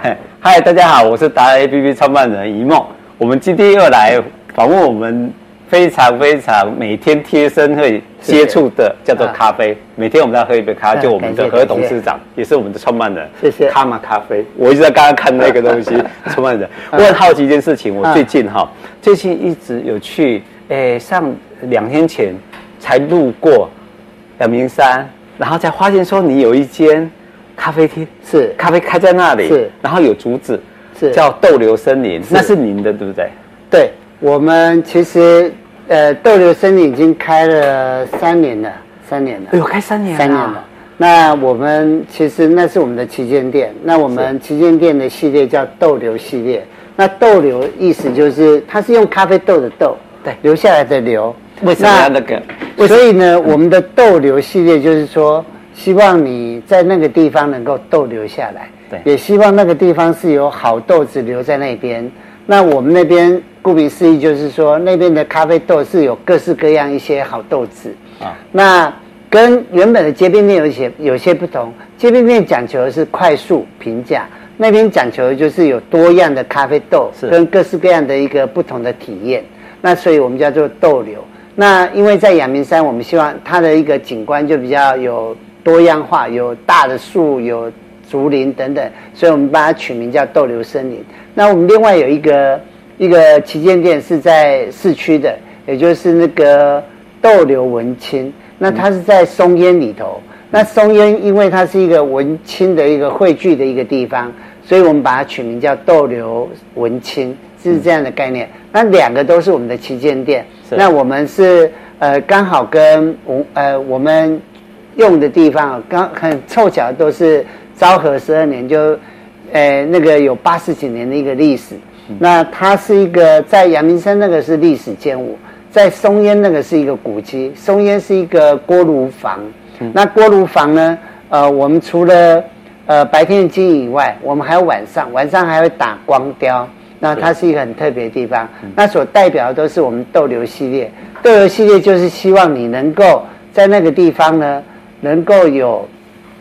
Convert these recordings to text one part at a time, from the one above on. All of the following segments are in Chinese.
嗨，大家好，我是达人 APP 创办人一梦。我们今天又来访问我们非常非常每天贴身会接触的，叫做咖啡。每天我们要喝一杯咖啡，就我们的何董事长，也是我们的创办人。谢谢。卡玛咖啡，我一直在刚刚看那个东西。创办人，我很好奇一件事情，我最近哈，最近一直有去，诶，上两天前才路过阳明山，然后才发现说你有一间。咖啡厅是咖啡开在那里，是然后有竹子，是叫逗留森林，那是您的对不对？对，我们其实呃逗留森林已经开了三年了，三年了，有开三年了，三年了。那我们其实那是我们的旗舰店，那我们旗舰店的系列叫逗留系列。那逗留意思就是它是用咖啡豆的豆，对，留下来的留。为什么要那个？所以呢，我们的逗留系列就是说。希望你在那个地方能够逗留下来，对，也希望那个地方是有好豆子留在那边。那我们那边顾名思义就是说，那边的咖啡豆是有各式各样一些好豆子啊。那跟原本的街边店有一些有些不同，街边店讲求的是快速平价，那边讲求的就是有多样的咖啡豆，跟各式各样的一个不同的体验。那所以我们叫做逗留。那因为在阳明山，我们希望它的一个景观就比较有。多样化，有大的树，有竹林等等，所以我们把它取名叫逗留森林。那我们另外有一个一个旗舰店是在市区的，也就是那个逗留文青。那它是在松烟里头。那松烟因为它是一个文青的一个汇聚的一个地方，所以我们把它取名叫逗留文青，是这样的概念。那两个都是我们的旗舰店。那我们是呃刚好跟我呃我们。用的地方刚很凑巧，都是昭和十二年，就，呃，那个有八十几年的一个历史。那它是一个在阳明山那个是历史建物，在松烟那个是一个古迹。松烟是一个锅炉房，那锅炉房呢，呃，我们除了呃白天经营以外，我们还有晚上，晚上还会打光雕。那它是一个很特别的地方。那所代表的都是我们逗留系列，逗留系列就是希望你能够在那个地方呢。能够有，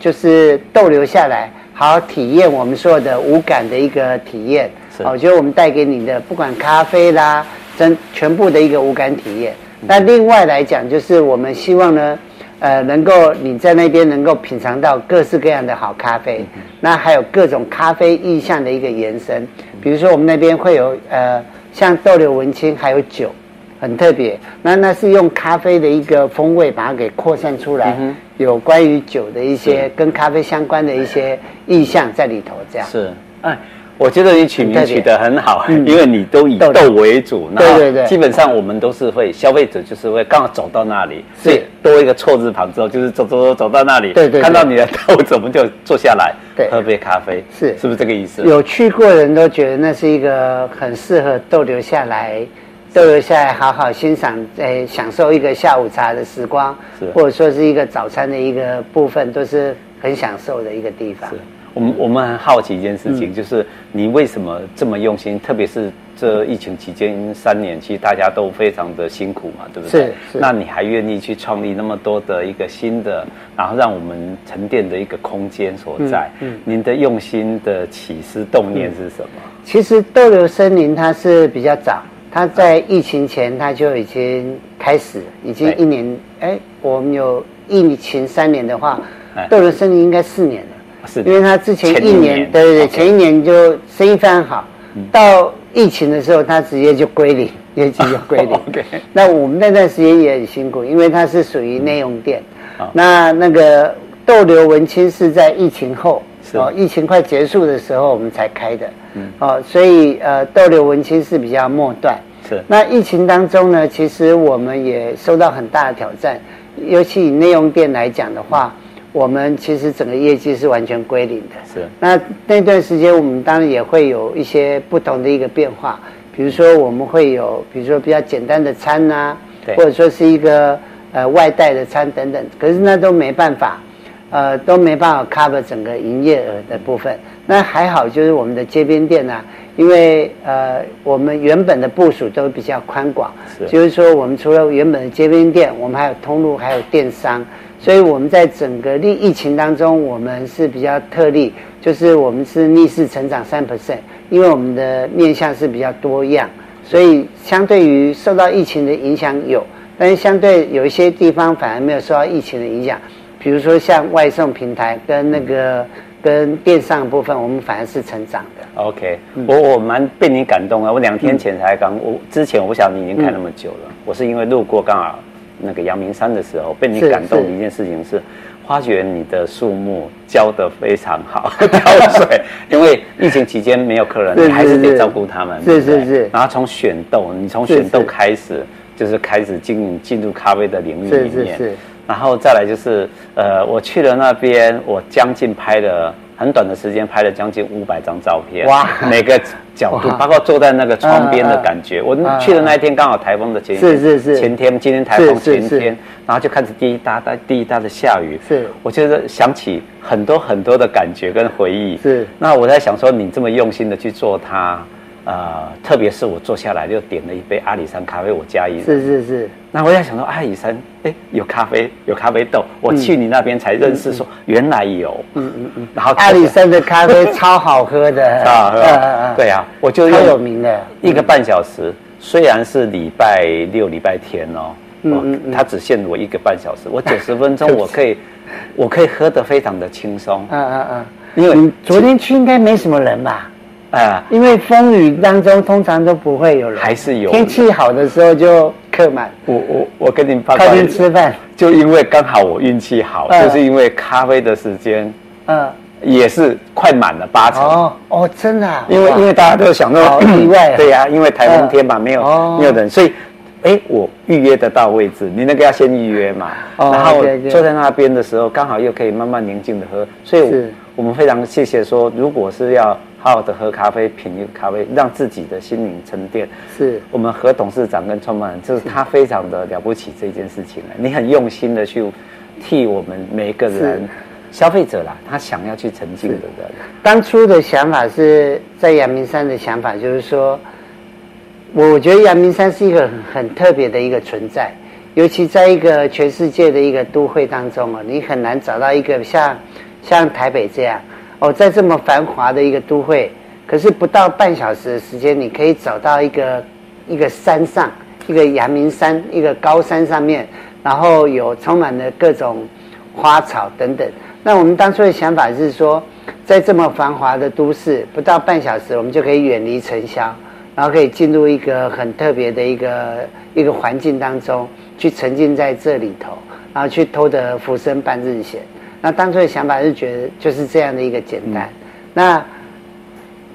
就是逗留下来，好好体验我们所有的五感的一个体验。我觉得我们带给你的，不管咖啡啦，真全部的一个五感体验。那另外来讲，就是我们希望呢，呃，能够你在那边能够品尝到各式各样的好咖啡。那还有各种咖啡意象的一个延伸，比如说我们那边会有呃，像逗留文青，还有酒。很特别，那那是用咖啡的一个风味把它给扩散出来，嗯、有关于酒的一些跟咖啡相关的一些意象在里头，这样。是。哎，我觉得你取名取得很好，嗯、因为你都以豆为主，对对对，基本上我们都是会消费者就是会刚好走到那里，所以多一个错字旁之后，就是走走走走到那里，对对，看到你的豆子，我们就坐下来，对，喝杯咖啡，是。是不是这个意思？有去过的人都觉得那是一个很适合逗留下来。逗留下来，好好欣赏，诶，享受一个下午茶的时光，是或者说是一个早餐的一个部分，都是很享受的一个地方。是我们我们很好奇一件事情，嗯、就是你为什么这么用心？特别是这疫情期间三年，其实大家都非常的辛苦嘛，对不对？是。是那你还愿意去创立那么多的一个新的，然后让我们沉淀的一个空间所在？嗯。嗯您的用心的起思动念是什么？其实逗留森林它是比较早。他在疫情前他就已经开始，已经一年。哎，我们有疫情三年的话，逗留森林应该四年了。是，因为他之前一年，对对对，前一年就生意非常好，到疫情的时候他直接就归零，业绩就归零。对。那我们那段时间也很辛苦，因为它是属于内用店。那那个逗留文青是在疫情后。哦，疫情快结束的时候，我们才开的。嗯，哦，所以呃，逗留文青是比较末段。是。那疫情当中呢，其实我们也受到很大的挑战，尤其以内用店来讲的话，我们其实整个业绩是完全归零的。是。那那段时间，我们当然也会有一些不同的一个变化，比如说我们会有，比如说比较简单的餐呐、啊，对或者说是一个呃外带的餐等等，可是那都没办法。呃，都没办法 cover 整个营业额的部分。那还好，就是我们的街边店呢、啊，因为呃，我们原本的部署都比较宽广，是就是说，我们除了原本的街边店，我们还有通路，还有电商，所以我们在整个疫疫情当中，我们是比较特例，就是我们是逆势成长三 percent，因为我们的面向是比较多样，所以相对于受到疫情的影响有，但是相对有一些地方反而没有受到疫情的影响，比如说像外送平台跟那个跟电商的部分，我们反而是成长的。OK，我我蛮被你感动啊！我两天前才刚，我之前我不晓得你已经看那么久了，嗯、我是因为路过刚好那个阳明山的时候被你感动的一件事情是。发觉你的树木浇得非常好，浇水，因为疫情期间没有客人，你还是得照顾他们。是是是。然后从选豆，你从选豆开始，就是开始经营进入咖啡的领域里面。是是是。然后再来就是，呃，我去了那边，我将近拍了。很短的时间拍了将近五百张照片，哇！每个角度，包括坐在那个窗边的感觉。我去的那一天刚好台风的前天，是是是，前天今天台风前天，然后就开始滴答答滴答的下雨。是，我觉得想起很多很多的感觉跟回忆。是，那我在想说，你这么用心的去做它。呃，特别是我坐下来就点了一杯阿里山咖啡，我加一。是是是。那我在想说，阿里山，哎，有咖啡，有咖啡豆。我去你那边才认识，说原来有。嗯嗯嗯。然后阿里山的咖啡超好喝的。超好喝。对啊，我就超有名的。一个半小时，虽然是礼拜六、礼拜天哦，嗯嗯，他只限我一个半小时，我九十 分钟我可以，我可以喝得非常的轻松。嗯嗯嗯。因为你昨天去应该没什么人吧？啊，因为风雨当中通常都不会有人，还是有。天气好的时候就客满。我我我跟你们靠近吃饭，就因为刚好我运气好，就是因为咖啡的时间，嗯，也是快满了八成。哦哦，真的。因为因为大家都想到意外，对呀，因为台风天嘛，没有没有人，所以，哎，我预约得到位置，你那个要先预约嘛。然后坐在那边的时候，刚好又可以慢慢宁静的喝，所以我们非常谢谢说，如果是要。好好的喝咖啡，品一个咖啡，让自己的心灵沉淀。是我们何董事长跟创办人，就是他非常的了不起这件事情。你很用心的去替我们每一个人消费者啦，他想要去沉浸的人。当初的想法是在阳明山的想法，就是说，我觉得阳明山是一个很很特别的一个存在，尤其在一个全世界的一个都会当中啊，你很难找到一个像像台北这样。哦，在这么繁华的一个都会，可是不到半小时的时间，你可以走到一个一个山上，一个阳明山，一个高山上面，然后有充满了各种花草等等。那我们当初的想法是说，在这么繁华的都市，不到半小时，我们就可以远离尘嚣，然后可以进入一个很特别的一个一个环境当中，去沉浸在这里头，然后去偷得浮生半日闲。那当初的想法是觉得就是这样的一个简单。嗯、那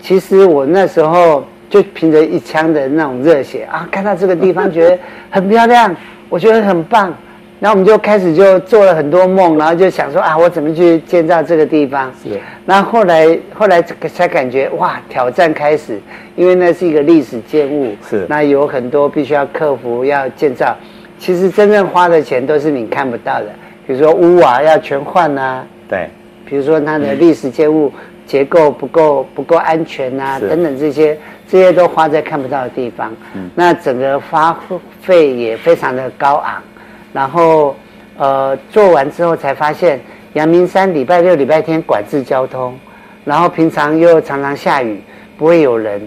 其实我那时候就凭着一腔的那种热血啊，看到这个地方觉得很漂亮，我觉得很棒。然后我们就开始就做了很多梦，然后就想说啊，我怎么去建造这个地方？是。那后来后来才感觉哇，挑战开始，因为那是一个历史建物。是。那有很多必须要克服要建造，其实真正花的钱都是你看不到的。比如说屋瓦要全换啊，对，比如说它的历史建物结构不够不够安全啊，等等这些，这些都花在看不到的地方。嗯，那整个花费也非常的高昂，然后呃做完之后才发现，阳明山礼拜六礼拜天管制交通，然后平常又常常下雨，不会有人，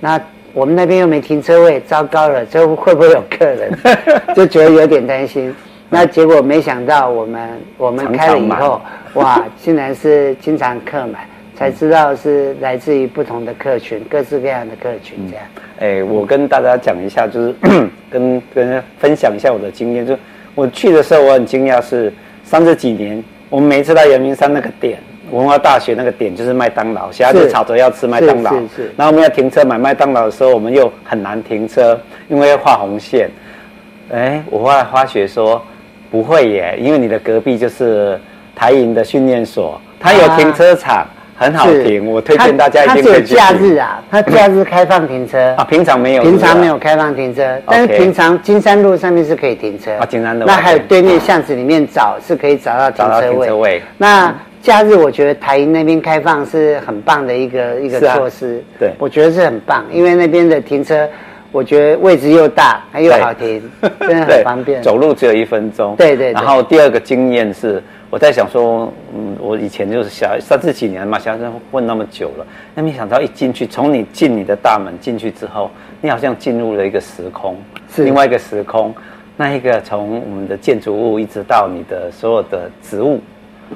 那我们那边又没停车位，糟糕了，这会不会有客人？就觉得有点担心。那结果没想到，我们我们开了以后，哇，竟然是经常客满，才知道是来自于不同的客群，各式各样的客群这样。哎、我跟大家讲一下，就是 跟跟分享一下我的经验。就我去的时候，我很惊讶，是三十几年，我们每次到阳明山那个点，文化大学那个点就是麦当劳，小孩子吵着要吃麦当劳。然后我们要停车买麦当劳的时候，我们又很难停车，因为要画红线。哎、欸，我后来发觉说。不会耶，因为你的隔壁就是台银的训练所，它有停车场，啊、很好停。我推荐大家一定可以去。它有假日啊，它假日开放停车啊，平常没有。平常没有开放停车，但是平常金山路上面是可以停车啊。金山路。那还有对面巷子里面找是可以找到停车位。找到停车位。那假日我觉得台银那边开放是很棒的一个一个措施。对，我觉得是很棒，因为那边的停车。我觉得位置又大，还又好停，真的很方便。走路只有一分钟。对，对对。然后第二个经验是，我在想说，嗯，我以前就是小三十几年嘛，小学生混那么久了，那没想到一进去，从你进你的大门进去之后，你好像进入了一个时空，是另外一个时空。那一个从我们的建筑物一直到你的所有的植物，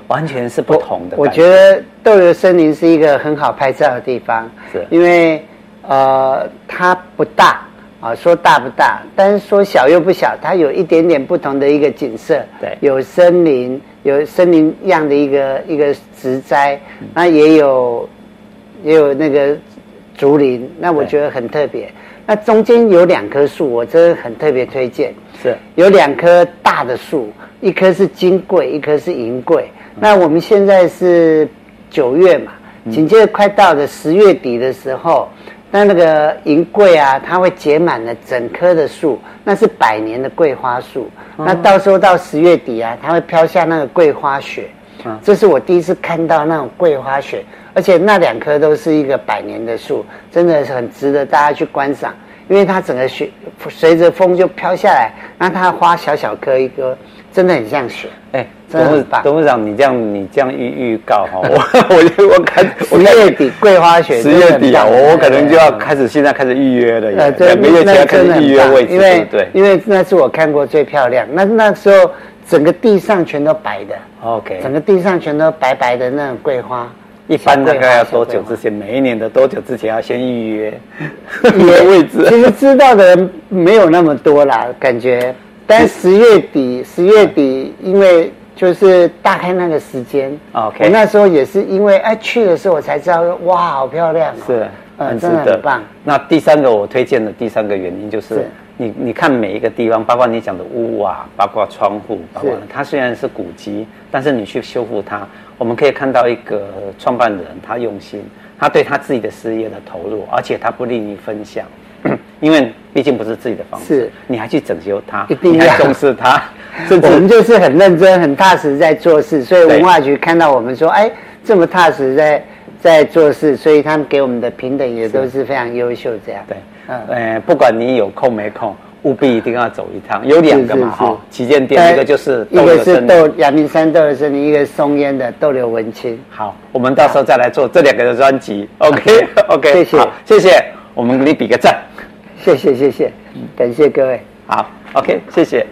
完全是不同的。我觉得斗牛森林是一个很好拍照的地方，是因为呃它不大啊，说大不大，但是说小又不小，它有一点点不同的一个景色。对，有森林，有森林样的一个一个植栽，那也有也有那个竹林，那我觉得很特别。那中间有两棵树，我真的很特别推荐。是，有两棵大的树，一棵是金桂，一棵是银桂。嗯、那我们现在是九月嘛，紧接着快到了十月底的时候，那那个银桂啊，它会结满了整棵的树，那是百年的桂花树。嗯、那到时候到十月底啊，它会飘下那个桂花雪。嗯，这是我第一次看到那种桂花雪。而且那两棵都是一个百年的树，真的是很值得大家去观赏，因为它整个雪随着风就飘下来，那它花小小颗一颗，真的很像雪。哎，真的很棒。董事长，你这样你这样预预告哈，我 我我看十月底桂花雪，十月底啊，我我可能就要开始现在开始预约了，呃，两个月前开始预约位置，因为对，因为那是我看过最漂亮。那那时候整个地上全都白的，OK，整个地上全都白白的那种桂花。一般大概要多久之前？每一年的多久之前要先预约预约 位置？其实知道的人没有那么多啦，感觉。但十月底，十月底，因为就是大概那个时间。OK。我那时候也是因为哎去的时候我才知道，哇，好漂亮哦。是，很值得。很棒。那第三个我推荐的第三个原因就是，你你看每一个地方，包括你讲的屋啊，包括窗户，包括它虽然是古迹，但是你去修复它。我们可以看到一个创办人，他用心，他对他自己的事业的投入，而且他不吝于分享，因为毕竟不是自己的房子，是你还去整修它，一定要重视它。我们就是很认真、很踏实在做事，所以文化局看到我们说，哎，这么踏实在在做事，所以他们给我们的平等也都是非常优秀。这样对，嗯、呃，不管你有空没空。务必一定要走一趟，有两个嘛哈，旗舰店一个就是一个是豆阳明山逗留森林，一个松烟的逗刘文青。好，我们到时候再来做这两个的专辑。OK OK，谢谢谢谢，我们给你比个赞。谢谢谢谢，感谢各位。好，OK，谢谢。